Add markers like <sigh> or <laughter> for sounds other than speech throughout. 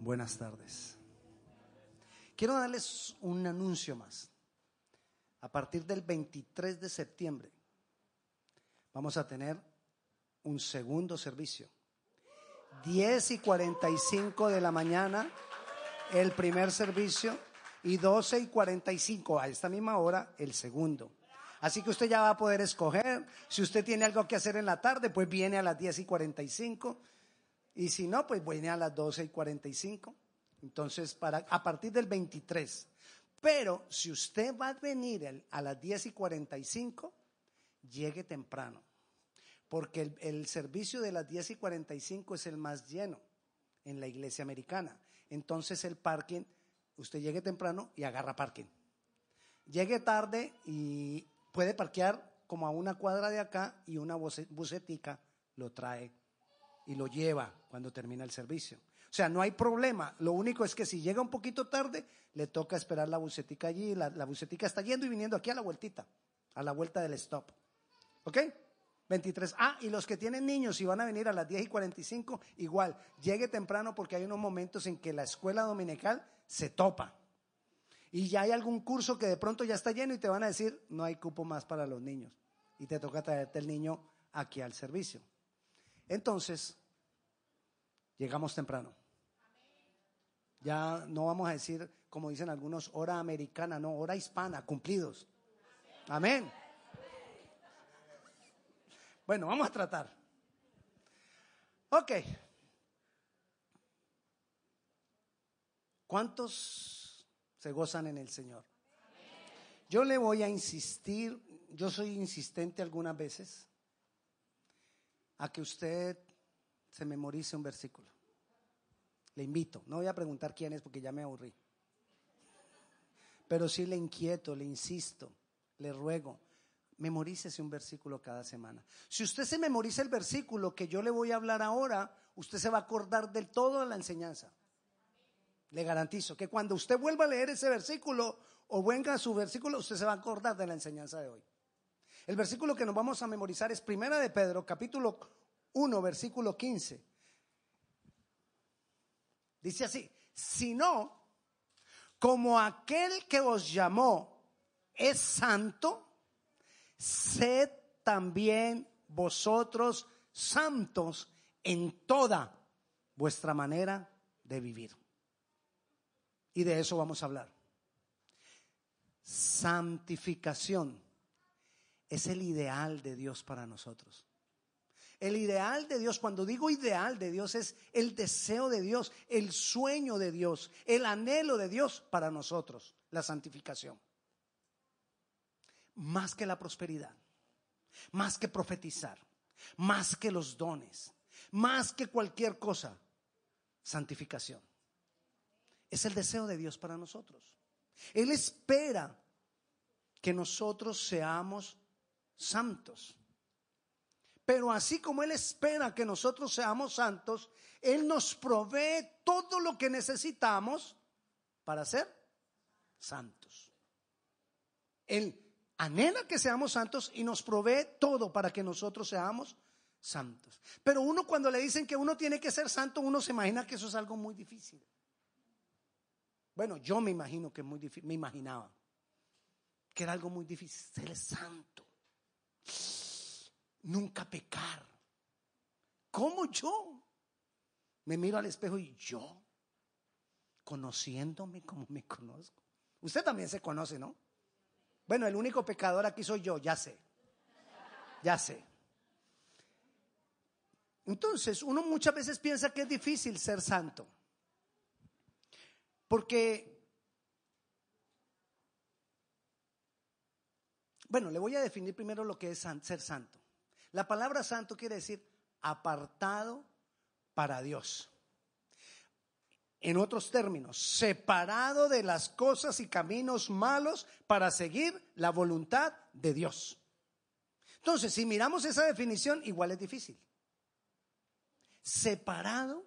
Buenas tardes. Quiero darles un anuncio más. A partir del 23 de septiembre vamos a tener un segundo servicio. 10 y 45 de la mañana el primer servicio y 12 y 45 a esta misma hora el segundo. Así que usted ya va a poder escoger. Si usted tiene algo que hacer en la tarde, pues viene a las 10 y 45 y si no, pues viene a las 12 y 45. Entonces, para, a partir del 23. Pero si usted va a venir a las 10 y 45, llegue temprano. Porque el, el servicio de las 10 y 45 es el más lleno en la iglesia americana. Entonces el parking, usted llegue temprano y agarra parking. Llegue tarde y puede parquear como a una cuadra de acá y una bucetica lo trae y lo lleva cuando termina el servicio. O sea, no hay problema. Lo único es que si llega un poquito tarde, le toca esperar la bucetica allí. La, la bucetica está yendo y viniendo aquí a la vueltita, a la vuelta del stop. ¿Ok? 23. Ah, y los que tienen niños y van a venir a las 10 y 45, igual, llegue temprano porque hay unos momentos en que la escuela dominical se topa. Y ya hay algún curso que de pronto ya está lleno y te van a decir, no hay cupo más para los niños. Y te toca traerte el niño aquí al servicio. Entonces, llegamos temprano. Ya no vamos a decir, como dicen algunos, hora americana, no, hora hispana, cumplidos. Amén. Bueno, vamos a tratar. Ok. ¿Cuántos se gozan en el Señor? Yo le voy a insistir, yo soy insistente algunas veces a que usted se memorice un versículo. Le invito, no voy a preguntar quién es porque ya me aburrí. Pero sí le inquieto, le insisto, le ruego, memorícese un versículo cada semana. Si usted se memoriza el versículo que yo le voy a hablar ahora, usted se va a acordar del todo de la enseñanza. Le garantizo que cuando usted vuelva a leer ese versículo o venga a su versículo, usted se va a acordar de la enseñanza de hoy. El versículo que nos vamos a memorizar es Primera de Pedro, capítulo 1, versículo 15. Dice así, si no, como aquel que os llamó es santo, sed también vosotros santos en toda vuestra manera de vivir. Y de eso vamos a hablar. Santificación es el ideal de Dios para nosotros. El ideal de Dios, cuando digo ideal de Dios, es el deseo de Dios, el sueño de Dios, el anhelo de Dios para nosotros, la santificación. Más que la prosperidad, más que profetizar, más que los dones, más que cualquier cosa, santificación. Es el deseo de Dios para nosotros. Él espera que nosotros seamos santos. Pero así como Él espera que nosotros seamos santos, Él nos provee todo lo que necesitamos para ser santos. Él anhela que seamos santos y nos provee todo para que nosotros seamos santos. Pero uno cuando le dicen que uno tiene que ser santo, uno se imagina que eso es algo muy difícil. Bueno, yo me imagino que es muy difícil, me imaginaba que era algo muy difícil, ser santo nunca pecar. ¿Cómo yo? Me miro al espejo y yo, conociéndome como me conozco. Usted también se conoce, ¿no? Bueno, el único pecador aquí soy yo, ya sé. Ya sé. Entonces, uno muchas veces piensa que es difícil ser santo. Porque Bueno, le voy a definir primero lo que es ser santo. La palabra santo quiere decir apartado para Dios. En otros términos, separado de las cosas y caminos malos para seguir la voluntad de Dios. Entonces, si miramos esa definición, igual es difícil. Separado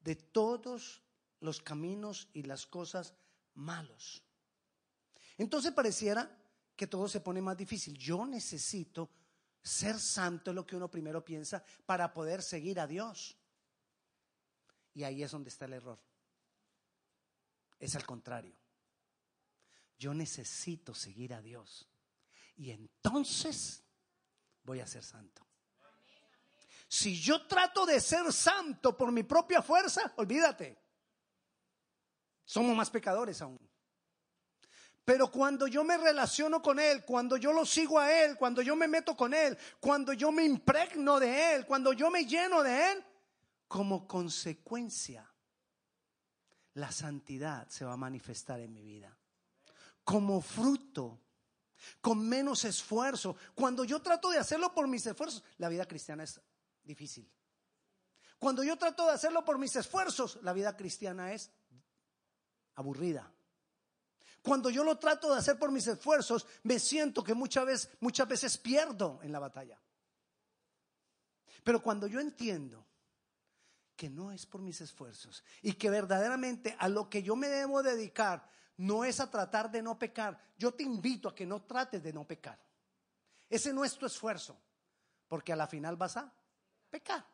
de todos los caminos y las cosas malos. Entonces pareciera que todo se pone más difícil. Yo necesito ser santo, es lo que uno primero piensa, para poder seguir a Dios. Y ahí es donde está el error. Es al contrario. Yo necesito seguir a Dios. Y entonces voy a ser santo. Si yo trato de ser santo por mi propia fuerza, olvídate. Somos más pecadores aún. Pero cuando yo me relaciono con Él, cuando yo lo sigo a Él, cuando yo me meto con Él, cuando yo me impregno de Él, cuando yo me lleno de Él, como consecuencia, la santidad se va a manifestar en mi vida. Como fruto, con menos esfuerzo. Cuando yo trato de hacerlo por mis esfuerzos, la vida cristiana es difícil. Cuando yo trato de hacerlo por mis esfuerzos, la vida cristiana es aburrida. Cuando yo lo trato de hacer por mis esfuerzos, me siento que muchas veces, muchas veces pierdo en la batalla. Pero cuando yo entiendo que no es por mis esfuerzos y que verdaderamente a lo que yo me debo dedicar no es a tratar de no pecar, yo te invito a que no trates de no pecar. Ese no es tu esfuerzo, porque a la final vas a pecar.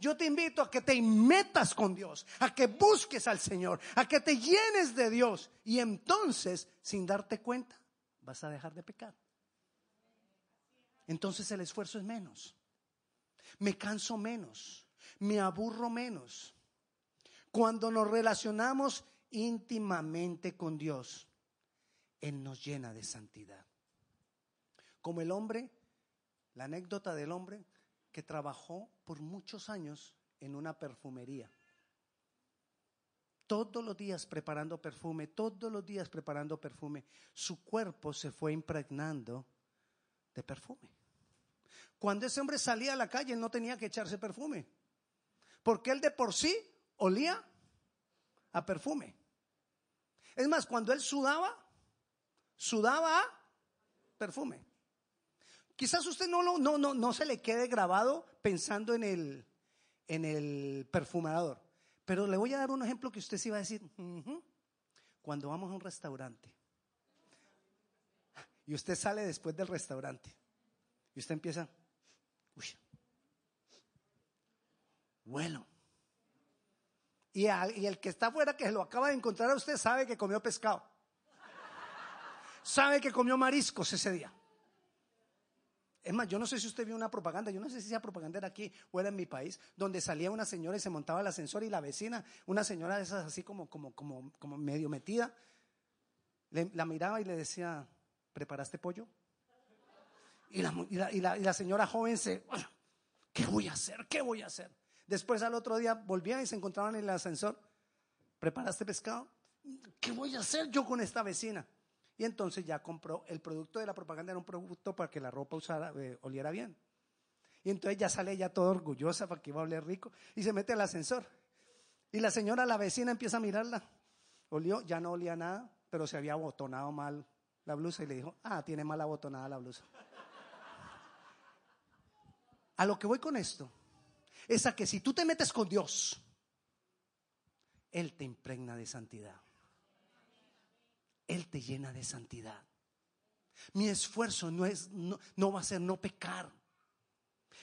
Yo te invito a que te metas con Dios, a que busques al Señor, a que te llenes de Dios y entonces, sin darte cuenta, vas a dejar de pecar. Entonces el esfuerzo es menos. Me canso menos, me aburro menos. Cuando nos relacionamos íntimamente con Dios, Él nos llena de santidad. Como el hombre, la anécdota del hombre que trabajó por muchos años en una perfumería. Todos los días preparando perfume, todos los días preparando perfume. Su cuerpo se fue impregnando de perfume. Cuando ese hombre salía a la calle, él no tenía que echarse perfume. Porque él de por sí olía a perfume. Es más, cuando él sudaba, sudaba a perfume. Quizás usted no, no, no, no se le quede grabado pensando en el, en el perfumador. Pero le voy a dar un ejemplo que usted sí va a decir. Cuando vamos a un restaurante y usted sale después del restaurante y usted empieza, uy, bueno. Y, y el que está afuera que se lo acaba de encontrar a usted sabe que comió pescado. Sabe que comió mariscos ese día. Es más, yo no sé si usted vio una propaganda, yo no sé si esa propaganda era aquí o era en mi país, donde salía una señora y se montaba el ascensor y la vecina, una señora de esas así como, como, como, como medio metida, la miraba y le decía, ¿preparaste pollo? Y la, y la, y la señora joven se, ¿qué voy a hacer? ¿Qué voy a hacer? Después al otro día volvían y se encontraban en el ascensor, ¿preparaste pescado? ¿Qué voy a hacer yo con esta vecina? Y entonces ya compró, el producto de la propaganda era un producto para que la ropa usara, eh, oliera bien. Y entonces ya sale ya toda orgullosa para que iba a oler rico y se mete al ascensor. Y la señora, la vecina, empieza a mirarla. Olió, ya no olía nada, pero se había abotonado mal la blusa y le dijo, ah, tiene mal abotonada la blusa. A lo que voy con esto es a que si tú te metes con Dios, Él te impregna de santidad. Él te llena de santidad. Mi esfuerzo no, es, no, va a ser no pecar.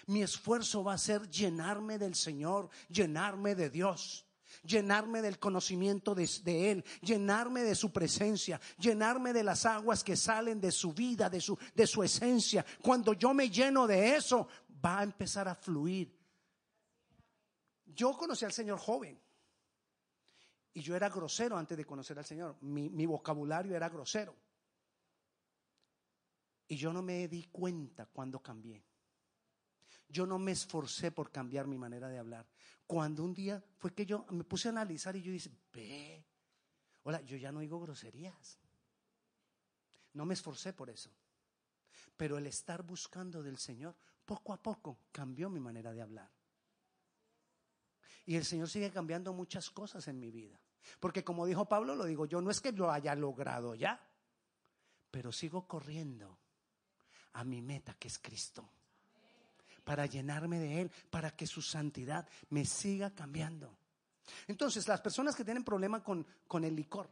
Mi esfuerzo va a ser llenarme del Señor, llenarme de Dios, llenarme del conocimiento de, de, Él, llenarme de su presencia, llenarme de las aguas que salen de su vida, de su, de su esencia. Cuando yo me lleno de eso, va a empezar a fluir. Yo conocí al Señor joven. Y yo era grosero antes de conocer al Señor. Mi, vocabulario era grosero. Y yo no me di cuenta cuando cambié. Yo no me esforcé por cambiar mi manera de hablar. Cuando un día fue que yo me puse a analizar y yo dije, ve, hola, yo ya no digo groserías. No me esforcé por eso. Pero el estar buscando del Señor, poco a poco cambió mi manera de hablar. Y el Señor sigue cambiando muchas cosas en mi vida. Porque como dijo Pablo, lo digo yo, no es que lo haya logrado ya, pero sigo corriendo a mi meta que es Cristo. Para llenarme de Él, para que su santidad me siga cambiando. Entonces, las personas que tienen problema con, con el licor,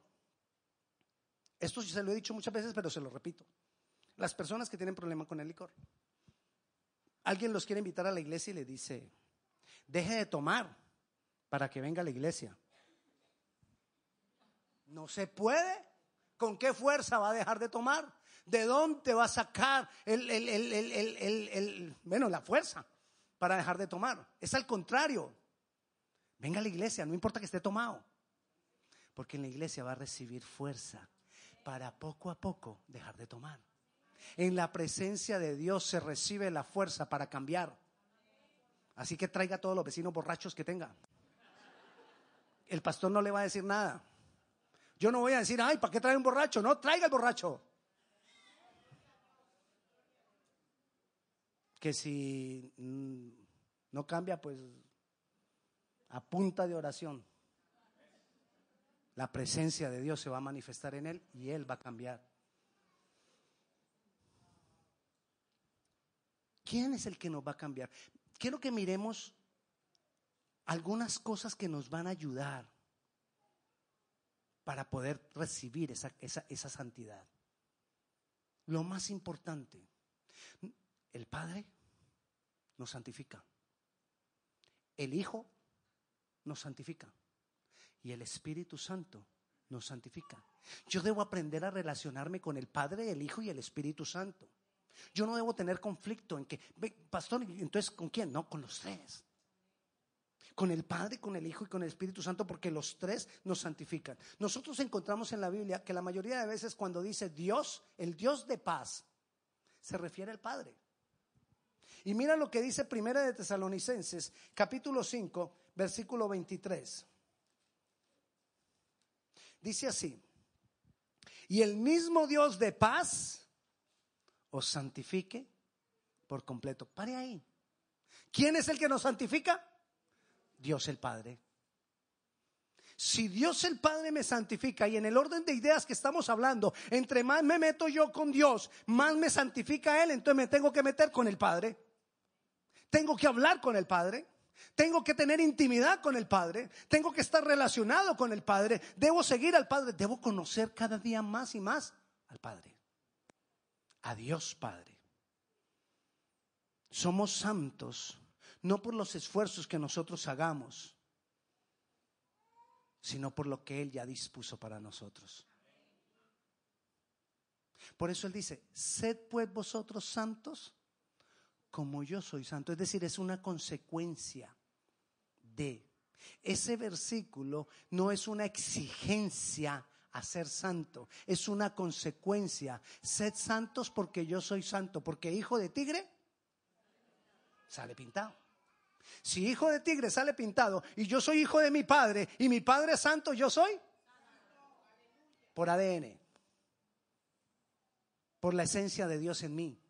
esto se lo he dicho muchas veces, pero se lo repito. Las personas que tienen problema con el licor. Alguien los quiere invitar a la iglesia y le dice, deje de tomar para que venga a la iglesia. No se puede. ¿Con qué fuerza va a dejar de tomar? ¿De dónde va a sacar el, el, bueno, la fuerza para dejar de tomar? Es al contrario. Venga a la iglesia, no importa que esté tomado. Porque en la iglesia va a recibir fuerza para poco a poco dejar de tomar. En la presencia de Dios se recibe la fuerza para cambiar. Así que traiga todos los vecinos borrachos que tenga. El pastor no le va a decir nada. Yo no voy a decir, ay, ¿para qué trae un borracho? No, traiga el borracho. Que si mm, no cambia, pues a punta de oración, la presencia de Dios se va a manifestar en él y él va a cambiar. ¿Quién es el que nos va a cambiar? Quiero que miremos algunas cosas que nos van a ayudar para poder recibir esa, esa, santidad. Lo más importante, el Padre nos santifica. El Hijo nos santifica. Y el Espíritu Santo nos santifica. Yo debo aprender a relacionarme con el Padre, el Hijo y el Espíritu Santo. Yo no debo tener conflicto en que, pastor, entonces ¿con quién? No, con los tres con el Padre, con el Hijo y con el Espíritu Santo, porque los tres nos santifican. Nosotros encontramos en la Biblia que la mayoría de veces cuando dice Dios, el Dios de paz, se refiere al Padre. Y mira lo que dice Primera de Tesalonicenses, capítulo 5, versículo 23. Dice así, y el mismo Dios de paz os santifique por completo. Pare ahí. ¿Quién es el que nos santifica? Dios el Padre. Si Dios el Padre me santifica y en el orden de ideas que estamos hablando, entre más me meto yo con Dios, más me santifica Él, entonces me tengo que meter con el Padre. Tengo que hablar con el Padre. Tengo que tener intimidad con el Padre. Tengo que estar relacionado con el Padre. Debo seguir al Padre. Debo conocer cada día más y más al Padre. A Dios Padre. Somos santos no por los esfuerzos que nosotros hagamos, sino por lo que Él ya dispuso para nosotros. Por eso Él dice, sed pues vosotros santos como yo soy santo. Es decir, es una consecuencia de. Ese versículo no es una exigencia a ser santo, es una consecuencia. Sed santos porque yo soy santo, porque hijo de tigre sale pintado. Si hijo de tigre sale pintado y yo soy hijo de mi padre y mi padre es santo, yo soy por ADN, por la esencia de Dios en mí.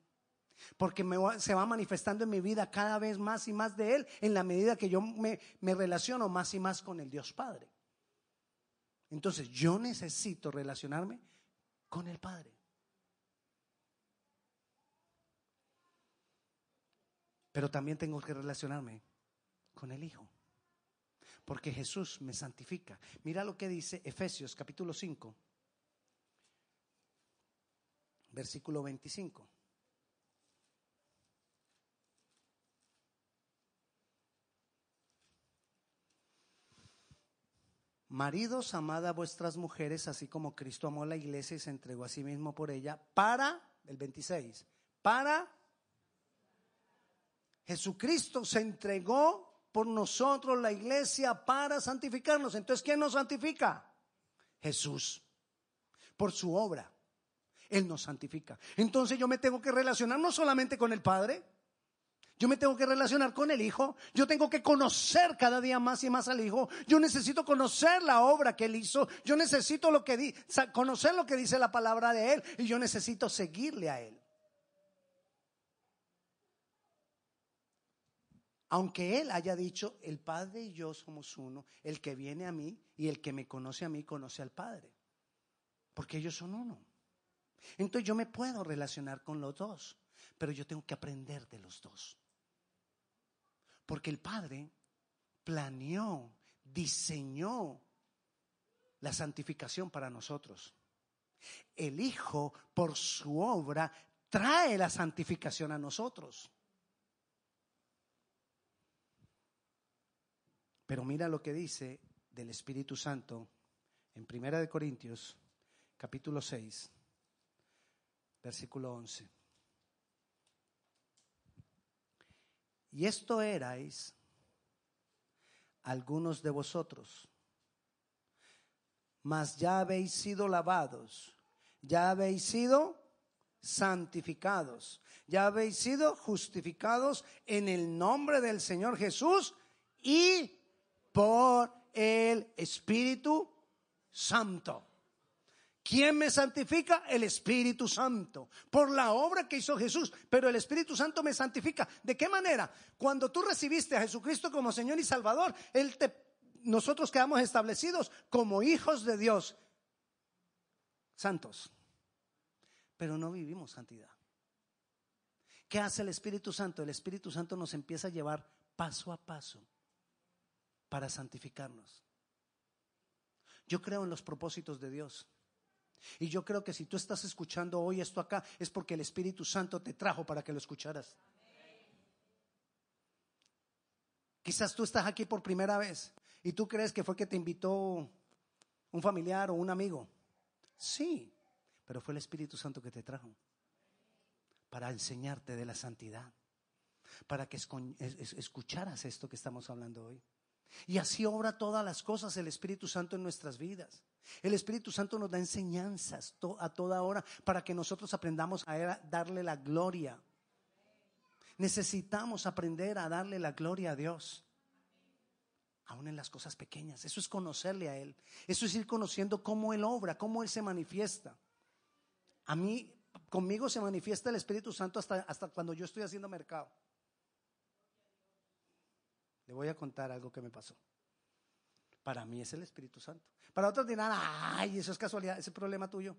Porque se va manifestando en mi vida cada vez más y más de Él en la medida que yo me, me relaciono más y más con el Dios Padre. Entonces yo necesito relacionarme con el Padre. Pero también tengo que relacionarme con el Hijo. Porque Jesús me santifica. Mira lo que dice Efesios capítulo 5, versículo 25. Maridos, amad a vuestras mujeres, así como Cristo amó a la iglesia y se entregó a sí mismo por ella, para, el 26, para Jesucristo se entregó por nosotros la iglesia para santificarnos. Entonces, ¿quién nos santifica? Jesús. Por su obra. Él nos santifica. Entonces yo me tengo que relacionar no solamente con el Padre, yo me tengo que relacionar con el Hijo. Yo tengo que conocer cada día más y más al Hijo. Yo necesito conocer la obra que Él hizo. Yo necesito conocer lo que dice la palabra de Él. Y yo necesito seguirle a Él. Aunque Él haya dicho, el Padre y yo somos uno, el que viene a mí y el que me conoce a mí conoce al Padre. Porque ellos son uno. Entonces yo me puedo relacionar con los dos, pero yo tengo que aprender de los dos. Porque el Padre planeó, diseñó la santificación para nosotros. El Hijo, por su obra, trae la santificación a nosotros. Pero mira lo que dice del Espíritu Santo en Primera de Corintios, capítulo 6, versículo 11. Y esto erais algunos de vosotros, mas ya habéis sido lavados, ya habéis sido santificados, ya habéis sido justificados en el nombre del Señor Jesús y por el Espíritu Santo. ¿Quién me santifica? El Espíritu Santo. Por la obra que hizo Jesús. Pero el Espíritu Santo me santifica. ¿De qué manera? Cuando tú recibiste a Jesucristo como Señor y Salvador, Él te, nosotros quedamos establecidos como hijos de Dios. Santos. Pero no vivimos santidad. ¿Qué hace el Espíritu Santo? El Espíritu Santo nos empieza a llevar paso a paso para santificarnos. Yo creo en los propósitos de Dios. Y yo creo que si tú estás escuchando hoy esto acá, es porque el Espíritu Santo te trajo para que lo escucharas. Quizás tú estás aquí por primera vez y tú crees que fue que te invitó un familiar o un amigo. Sí, pero fue el Espíritu Santo que te trajo para enseñarte de la santidad, para que escucharas esto que estamos hablando hoy. Y así obra todas las cosas el Espíritu Santo en nuestras vidas. El Espíritu Santo nos da enseñanzas a toda hora para que nosotros aprendamos a darle la gloria. Necesitamos aprender a darle la gloria a Dios. Aún en las cosas pequeñas. Eso es conocerle a Él. Eso es ir conociendo cómo Él obra, cómo Él se manifiesta. A mí, conmigo se manifiesta el Espíritu Santo hasta, hasta cuando yo estoy haciendo mercado. Le voy a contar algo que me pasó. Para mí es el Espíritu Santo. Para otros dirán, ay, eso es casualidad, ese problema tuyo.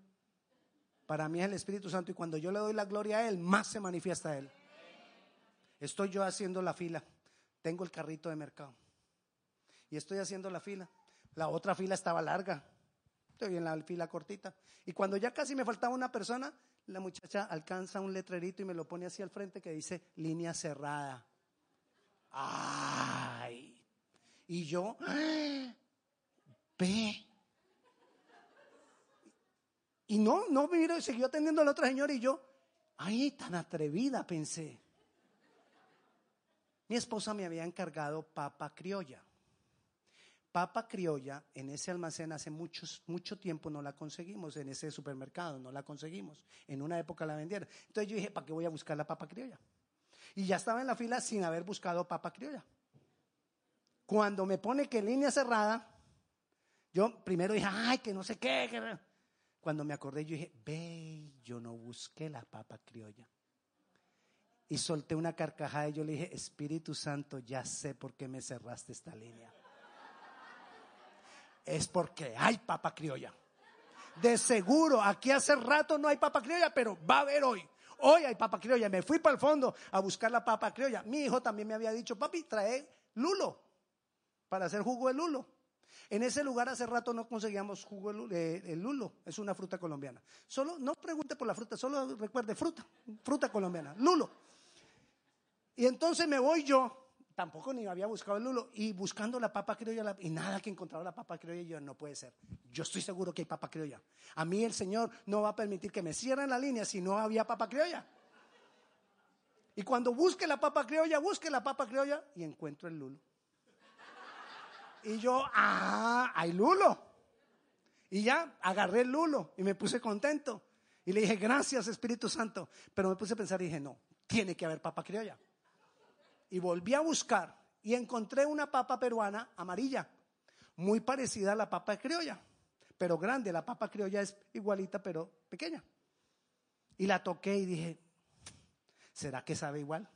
Para mí es el Espíritu Santo y cuando yo le doy la gloria a Él, más se manifiesta a Él. Estoy yo haciendo la fila. Tengo el carrito de mercado. Y estoy haciendo la fila. La otra fila estaba larga. Estoy en la fila cortita. Y cuando ya casi me faltaba una persona, la muchacha alcanza un letrerito y me lo pone así al frente que dice línea cerrada. Ay. Y yo, ve. Y no, no miro, siguió atendiendo al otro señor y yo, ay, tan atrevida, pensé. Mi esposa me había encargado papa criolla. Papa criolla en ese almacén hace muchos, mucho tiempo no la conseguimos, en ese supermercado no la conseguimos. En una época la vendieron. Entonces yo dije, ¿para qué voy a buscar la papa criolla? Y ya estaba en la fila sin haber buscado papa criolla. Cuando me pone que línea cerrada, yo primero dije, ay, que no sé qué. Cuando me acordé, yo dije, ve, yo no busqué la papa criolla. Y solté una carcajada y yo le dije, Espíritu Santo, ya sé por qué me cerraste esta línea. Es porque hay papa criolla. De seguro, aquí hace rato no hay papa criolla, pero va a haber hoy. Hoy hay papa criolla. Me fui para el fondo a buscar la papa criolla. Mi hijo también me había dicho, papi, trae lulo para hacer jugo de lulo. En ese lugar hace rato no conseguíamos jugo de lulo, es una fruta colombiana. Solo, no pregunte por la fruta, solo recuerde fruta, fruta colombiana, lulo. Y entonces me voy yo tampoco ni había buscado el lulo. Y buscando la papa criolla, y nada que encontraba la papa criolla, yo no puede ser. Yo estoy seguro que hay papa criolla. A mí el Señor no va a permitir que me cierren la línea si no había papa criolla. Y cuando busque la papa criolla, busque la papa criolla y encuentro el lulo. Y yo, ah, hay lulo. Y ya agarré el lulo y me puse contento. Y le dije, gracias Espíritu Santo. Pero me puse a pensar y dije, no, tiene que haber papa criolla y volví a buscar y encontré una papa peruana amarilla, muy parecida a la papa criolla, pero grande. La papa criolla es igualita, pero pequeña. Y la toqué y dije, ¿será que sabe igual?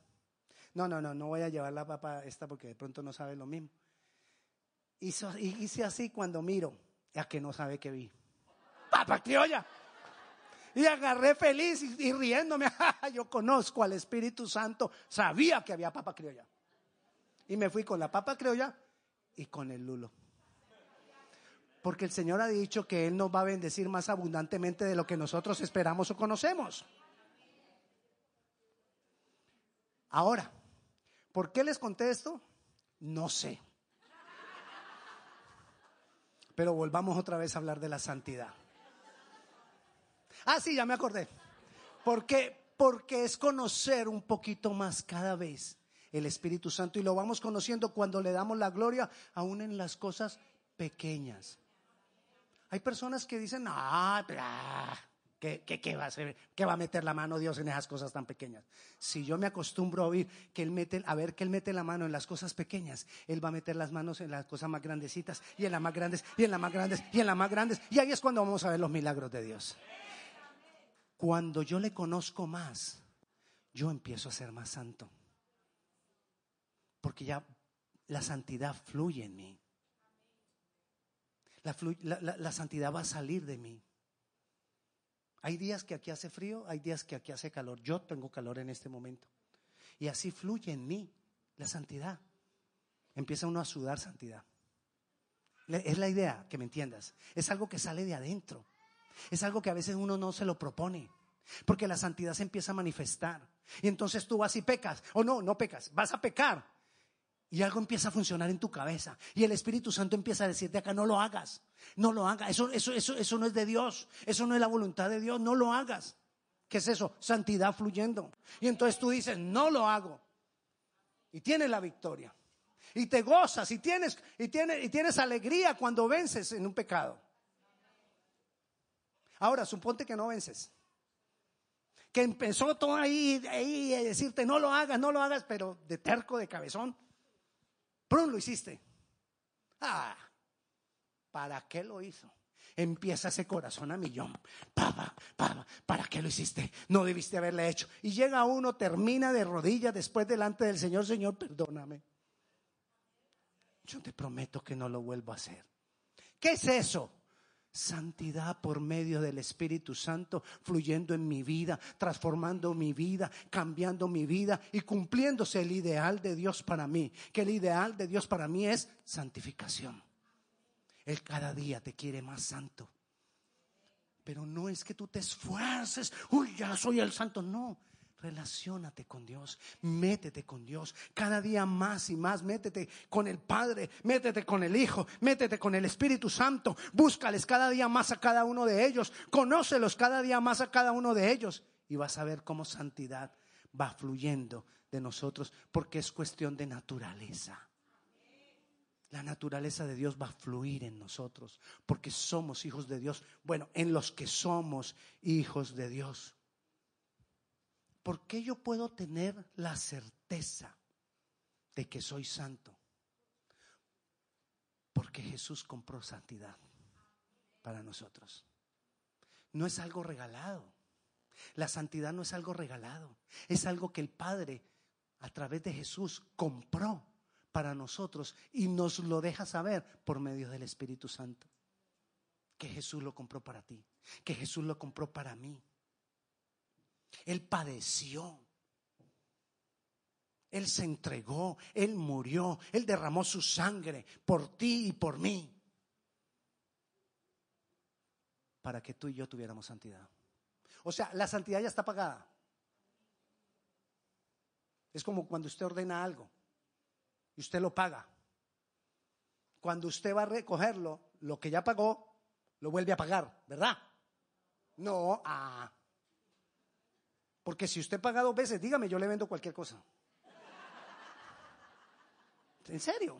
No, no, no, no voy a llevar la papa esta porque de pronto no sabe lo mismo. Y hice así cuando miro, ya que no sabe que vi. Papa criolla. Y agarré feliz y, riéndome. <laughs> Yo conozco al Espíritu Santo. Sabía que había papa criolla. Y me fui con la papa criolla y con el lulo. Porque el Señor ha dicho que Él nos va a bendecir más abundantemente de lo que nosotros esperamos o conocemos. Ahora, ¿por qué les contesto? No sé. Pero volvamos otra vez a hablar de la santidad. Ah, sí, ya me acordé. ¿Por qué? Porque es conocer un poquito más cada vez el Espíritu Santo y lo vamos conociendo cuando le damos la gloria aún en las cosas pequeñas. Hay personas que dicen, ah, ¿qué, qué, va a hacer? ¿Qué va a meter la mano Dios en esas cosas tan pequeñas? Si yo me acostumbro a oír que él mete, a ver que él mete la mano en las cosas pequeñas, él va a meter las manos en las cosas más grandecitas y en las más grandes y en las más grandes y en las más grandes y ahí es cuando vamos a ver los milagros de Dios. Cuando yo le conozco más, yo empiezo a ser más santo. Porque ya la santidad fluye en mí. La, santidad va a salir de mí. Hay días que aquí hace frío, hay días que aquí hace calor. Yo tengo calor en este momento. Y así fluye en mí la santidad. Empieza uno a sudar santidad. Es la idea, que me entiendas. Es algo que sale de adentro. Es algo que a veces uno no se lo propone. Porque la santidad se empieza a manifestar. Y entonces tú vas y pecas. O no, no pecas. Vas a pecar. Y algo empieza a funcionar en tu cabeza. Y el Espíritu Santo empieza a decirte acá, no lo hagas. No lo hagas. Eso, eso, eso, eso no es de Dios. Eso no es la voluntad de Dios. No lo hagas. ¿Qué es eso? Santidad fluyendo. Y entonces tú dices, no lo hago. Y tienes la victoria. Y te gozas y tienes, y tienes, y tienes alegría cuando vences en un pecado. Ahora, suponte que no vences. Que empezó todo ahí, ahí a decirte, no lo hagas, no lo hagas, pero de terco, de cabezón. Prum, lo hiciste. Ah, ¿para qué lo hizo? Empieza ese corazón a millón. Papá, papá, ¿para qué lo hiciste? No debiste haberle hecho. Y llega uno, termina de rodillas después delante del Señor, Señor, perdóname. Yo te prometo que no lo vuelvo a hacer. ¿Qué es eso? Santidad por medio del Espíritu Santo fluyendo en mi vida, transformando mi vida, cambiando mi vida y cumpliéndose el ideal de Dios para mí. Que el ideal de Dios para mí es santificación. Él cada día te quiere más santo. Pero no es que tú te esfuerces, uy, ya soy el santo, no. Relaciónate con Dios, métete con Dios, cada día más y más, métete con el Padre, métete con el Hijo, métete con el Espíritu Santo, búscales cada día más a cada uno de ellos, conócelos cada día más a cada uno de ellos y vas a ver cómo santidad va fluyendo de nosotros porque es cuestión de naturaleza. La naturaleza de Dios va a fluir en nosotros porque somos hijos de Dios. Bueno, en los que somos hijos de Dios. ¿Por qué yo puedo tener la certeza de que soy santo? Porque Jesús compró santidad para nosotros. No es algo regalado. La santidad no es algo regalado. Es algo que el Padre a través de Jesús compró para nosotros y nos lo deja saber por medio del Espíritu Santo. Que Jesús lo compró para ti, que Jesús lo compró para mí. Él padeció. Él se entregó, Él murió, Él derramó su sangre por ti y por mí. Para que tú y yo tuviéramos santidad. O sea, la santidad ya está pagada. Es como cuando usted ordena algo y usted lo paga. Cuando usted va a recogerlo, lo que ya pagó, lo vuelve a pagar, ¿verdad? No, ah. Porque si usted paga dos veces, dígame, yo le vendo cualquier cosa. En serio.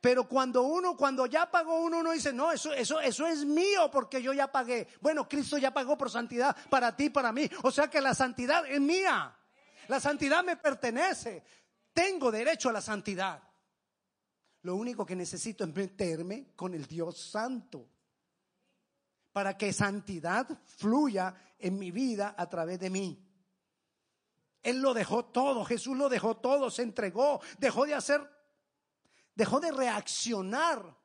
Pero cuando uno, cuando ya pagó uno, uno dice, no, eso, eso, eso es mío porque yo ya pagué. Bueno, Cristo ya pagó por santidad para ti, para mí. O sea que la santidad es mía. La santidad me pertenece. Tengo derecho a la santidad. Lo único que necesito es meterme con el Dios Santo para que santidad fluya en mi vida a través de mí. Él lo dejó todo, Jesús lo dejó todo, se entregó, dejó de hacer, dejó de reaccionar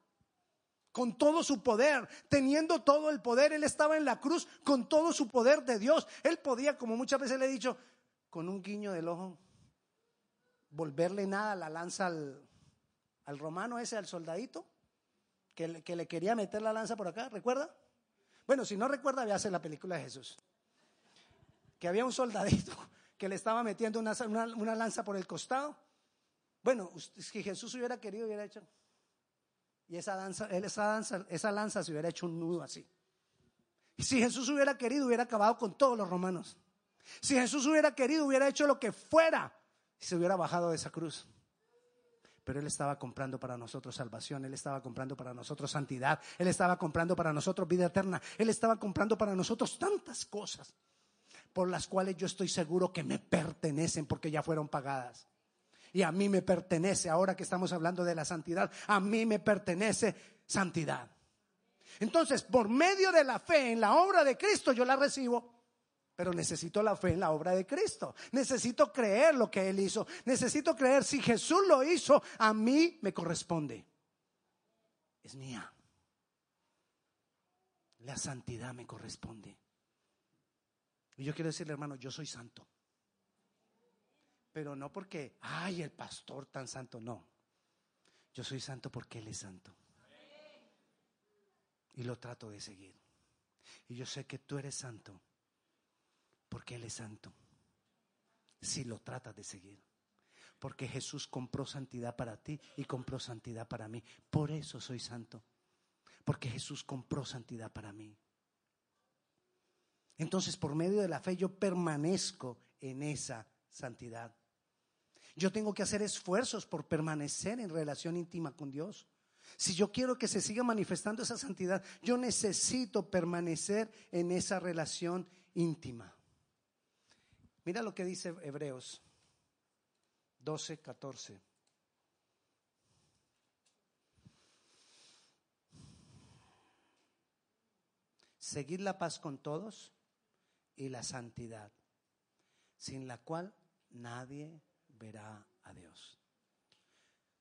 con todo su poder, teniendo todo el poder. Él estaba en la cruz con todo su poder de Dios. Él podía, como muchas veces le he dicho, con un guiño del ojo, volverle nada la lanza al, romano ese, al soldadito, que, que le quería meter la lanza por acá, ¿recuerda? Bueno, si no recuerda, véase la película de Jesús. Que había un soldadito <laughs> que le estaba metiendo una, lanza por el costado. Bueno, si Jesús hubiera querido, hubiera hecho. y esa, danza, esa, danza, esa lanza se hubiera hecho un nudo así. Si Jesús hubiera querido, hubiera acabado con todos los romanos. Si Jesús hubiera querido, hubiera hecho lo que fuera y se hubiera bajado de esa cruz. Pero Él estaba comprando para nosotros salvación, Él estaba comprando para nosotros santidad, Él estaba comprando para nosotros vida eterna, Él estaba comprando para nosotros tantas cosas por las cuales yo estoy seguro que me pertenecen porque ya fueron pagadas. Y a mí me pertenece, ahora que estamos hablando de la santidad, a mí me pertenece santidad. Entonces, por medio de la fe en la obra de Cristo, yo la recibo. Pero necesito la fe en la obra de Cristo. Necesito creer lo que Él hizo. Necesito creer si Jesús lo hizo, a mí me corresponde. Es mía. La santidad me corresponde. Y yo quiero decirle, hermano, yo soy santo. Pero no porque, ay, el pastor tan santo, no. Yo soy santo porque Él es santo. Y lo trato de seguir. Y yo sé que tú eres santo porque Él es santo. Si lo tratas de seguir. Porque Jesús compró santidad para ti y compró santidad para mí. Por eso soy santo. Porque Jesús compró santidad para mí. Entonces, por medio de la fe, yo permanezco en esa santidad. Yo tengo que hacer esfuerzos por permanecer en relación íntima con Dios. Si yo quiero que se siga manifestando esa santidad, yo necesito permanecer en esa relación íntima. Mira lo que dice Hebreos 12, 14. Seguid la paz con todos y la santidad, sin la cual nadie verá a Dios.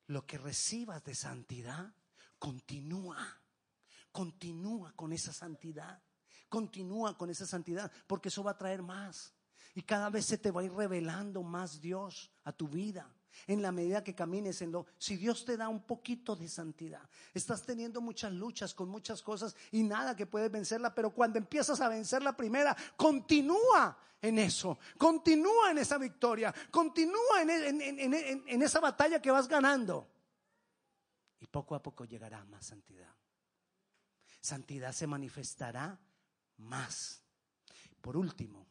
Lo que recibas de santidad, continúa, continúa con esa santidad, continúa con esa santidad, porque eso va a traer más. Y cada vez se te va a ir revelando más Dios a tu vida en la medida que camines en lo, si Dios te da un poquito de santidad, estás teniendo muchas luchas con muchas cosas y nada que puedes vencerla, pero cuando empiezas a vencer la primera, continúa en eso, continúa en esa victoria, continúa en, en esa batalla que vas ganando. Y poco a poco llegará más santidad. Santidad se manifestará más. Por último,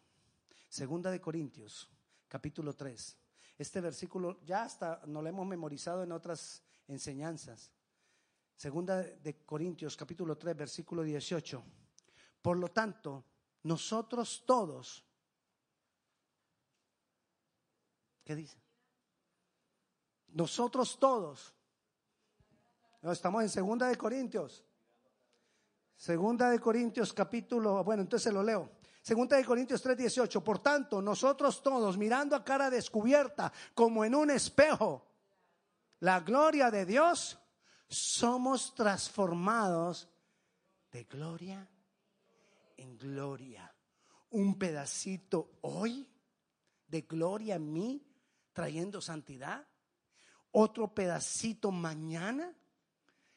segunda de Corintios, capítulo 3 este versículo ya hasta no lo hemos memorizado en otras enseñanzas. Segunda de Corintios capítulo 3 versículo 18. Por lo tanto, nosotros todos ¿Qué dice? Nosotros todos. No, estamos en Segunda de Corintios. Segunda de Corintios capítulo, bueno, entonces lo leo. Segunda de Corintios 3:18, por tanto, nosotros todos mirando a cara descubierta como en un espejo la gloria de Dios, somos transformados de gloria en gloria. Un pedacito hoy de gloria en mí, trayendo santidad. Otro pedacito mañana,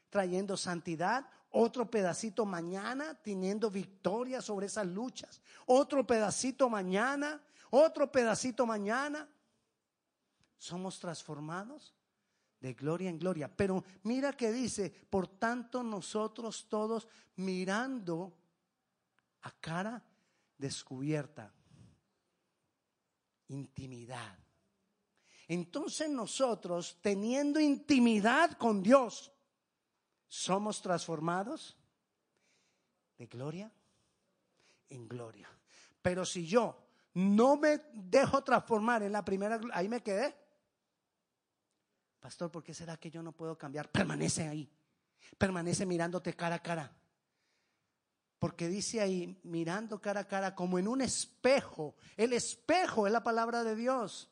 trayendo santidad otro pedacito mañana teniendo victoria sobre esas luchas, otro pedacito mañana, otro pedacito mañana. Somos transformados de gloria en gloria. Pero mira que dice, por tanto nosotros todos mirando a cara descubierta, intimidad. Entonces nosotros, teniendo intimidad con Dios, somos transformados de gloria en gloria. Pero si yo no me dejo transformar en la primera, ahí me quedé. Pastor, ¿por qué será que yo no puedo cambiar? Permanece ahí. Permanece mirándote cara a cara. Porque dice ahí, mirando cara a cara, como en un espejo. El espejo es la palabra de Dios.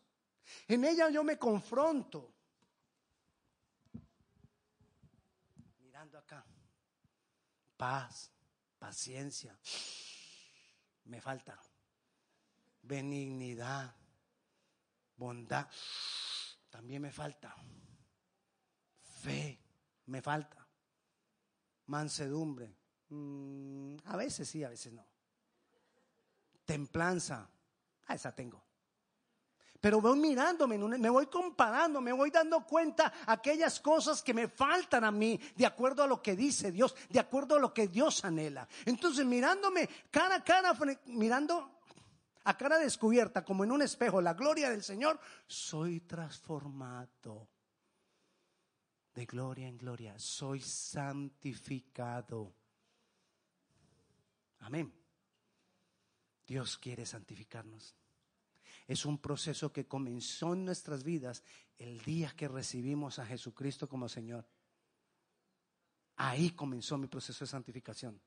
En ella yo me confronto. Paz, paciencia. Me falta benignidad, bondad. También me falta fe, me falta mansedumbre. Mm, a veces sí, a veces no. Templanza, a esa tengo. Pero voy mirándome, me voy comparando, me voy dando cuenta aquellas cosas que me faltan a mí, de acuerdo a lo que dice Dios, de acuerdo a lo que Dios anhela. Entonces, mirándome cara a cara, mirando a cara descubierta, como en un espejo, la gloria del Señor, soy transformado de gloria en gloria, soy santificado. Amén. Dios quiere santificarnos. Es un proceso que comenzó en nuestras vidas el día que recibimos a Jesucristo como Señor. Ahí comenzó mi proceso de santificación.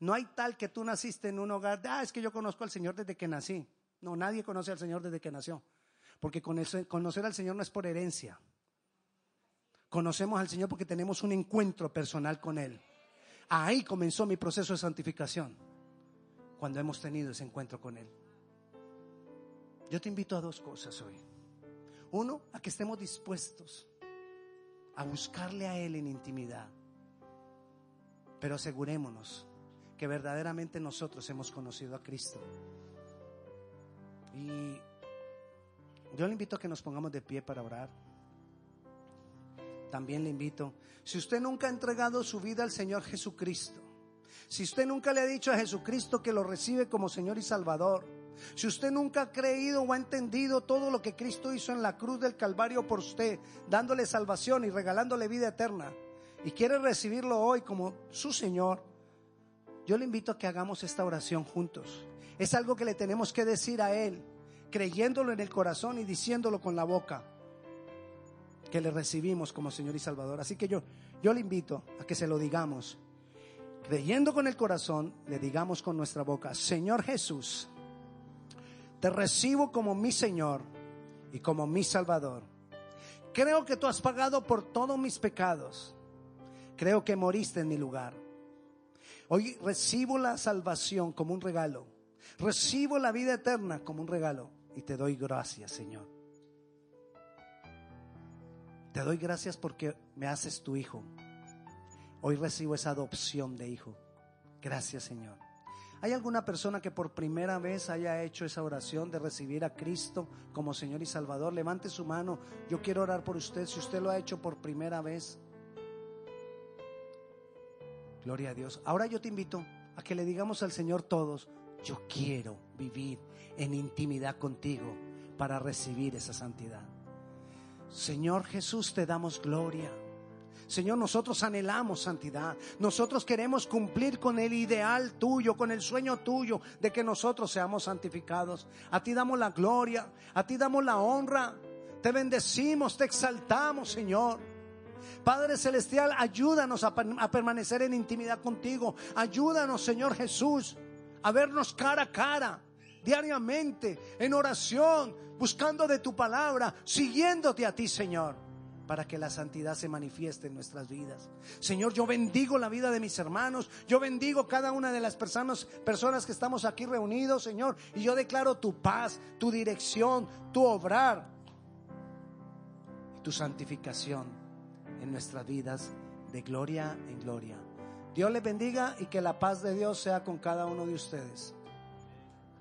No hay tal que tú naciste en un hogar, ah, es que yo conozco al Señor desde que nací. No, nadie conoce al Señor desde que nació. Porque conocer al Señor no es por herencia. Conocemos al Señor porque tenemos un encuentro personal con Él. Ahí comenzó mi proceso de santificación. Cuando hemos tenido ese encuentro con Él. Yo te invito a dos cosas hoy. Uno, a que estemos dispuestos a buscarle a Él en intimidad. Pero asegurémonos que verdaderamente nosotros hemos conocido a Cristo. Y yo le invito a que nos pongamos de pie para orar. También le invito, si usted nunca ha entregado su vida al Señor Jesucristo, si usted nunca le ha dicho a Jesucristo que lo recibe como Señor y Salvador, si usted nunca ha creído o ha entendido todo lo que Cristo hizo en la cruz del Calvario por usted, dándole salvación y regalándole vida eterna, y quiere recibirlo hoy como su Señor, yo le invito a que hagamos esta oración juntos. Es algo que le tenemos que decir a Él, creyéndolo en el corazón y diciéndolo con la boca, que le recibimos como Señor y Salvador. Así que yo, yo le invito a que se lo digamos. Creyendo con el corazón, le digamos con nuestra boca, Señor Jesús, te recibo como mi Señor y como mi Salvador. Creo que tú has pagado por todos mis pecados. Creo que moriste en mi lugar. Hoy recibo la salvación como un regalo. Recibo la vida eterna como un regalo. Y te doy gracias, Señor. Te doy gracias porque me haces tu hijo. Hoy recibo esa adopción de hijo. Gracias, Señor. ¿Hay alguna persona que por primera vez haya hecho esa oración de recibir a Cristo como Señor y Salvador? Levante su mano. Yo quiero orar por usted si usted lo ha hecho por primera vez. Gloria a Dios. Ahora yo te invito a que le digamos al Señor todos, yo quiero vivir en intimidad contigo para recibir esa santidad. Señor Jesús, te damos gloria. Señor, nosotros anhelamos santidad. Nosotros queremos cumplir con el ideal tuyo, con el sueño tuyo de que nosotros seamos santificados. A ti damos la gloria, a ti damos la honra. Te bendecimos, te exaltamos, Señor. Padre Celestial, ayúdanos a, permanecer en intimidad contigo. Ayúdanos, Señor Jesús, a vernos cara a cara, diariamente, en oración, buscando de tu palabra, siguiéndote a ti, Señor para que la santidad se manifieste en nuestras vidas. Señor, yo bendigo la vida de mis hermanos, yo bendigo cada una de las personas, personas que estamos aquí reunidos, Señor, y yo declaro tu paz, tu dirección, tu obrar y tu santificación en nuestras vidas de gloria en gloria. Dios les bendiga y que la paz de Dios sea con cada uno de ustedes.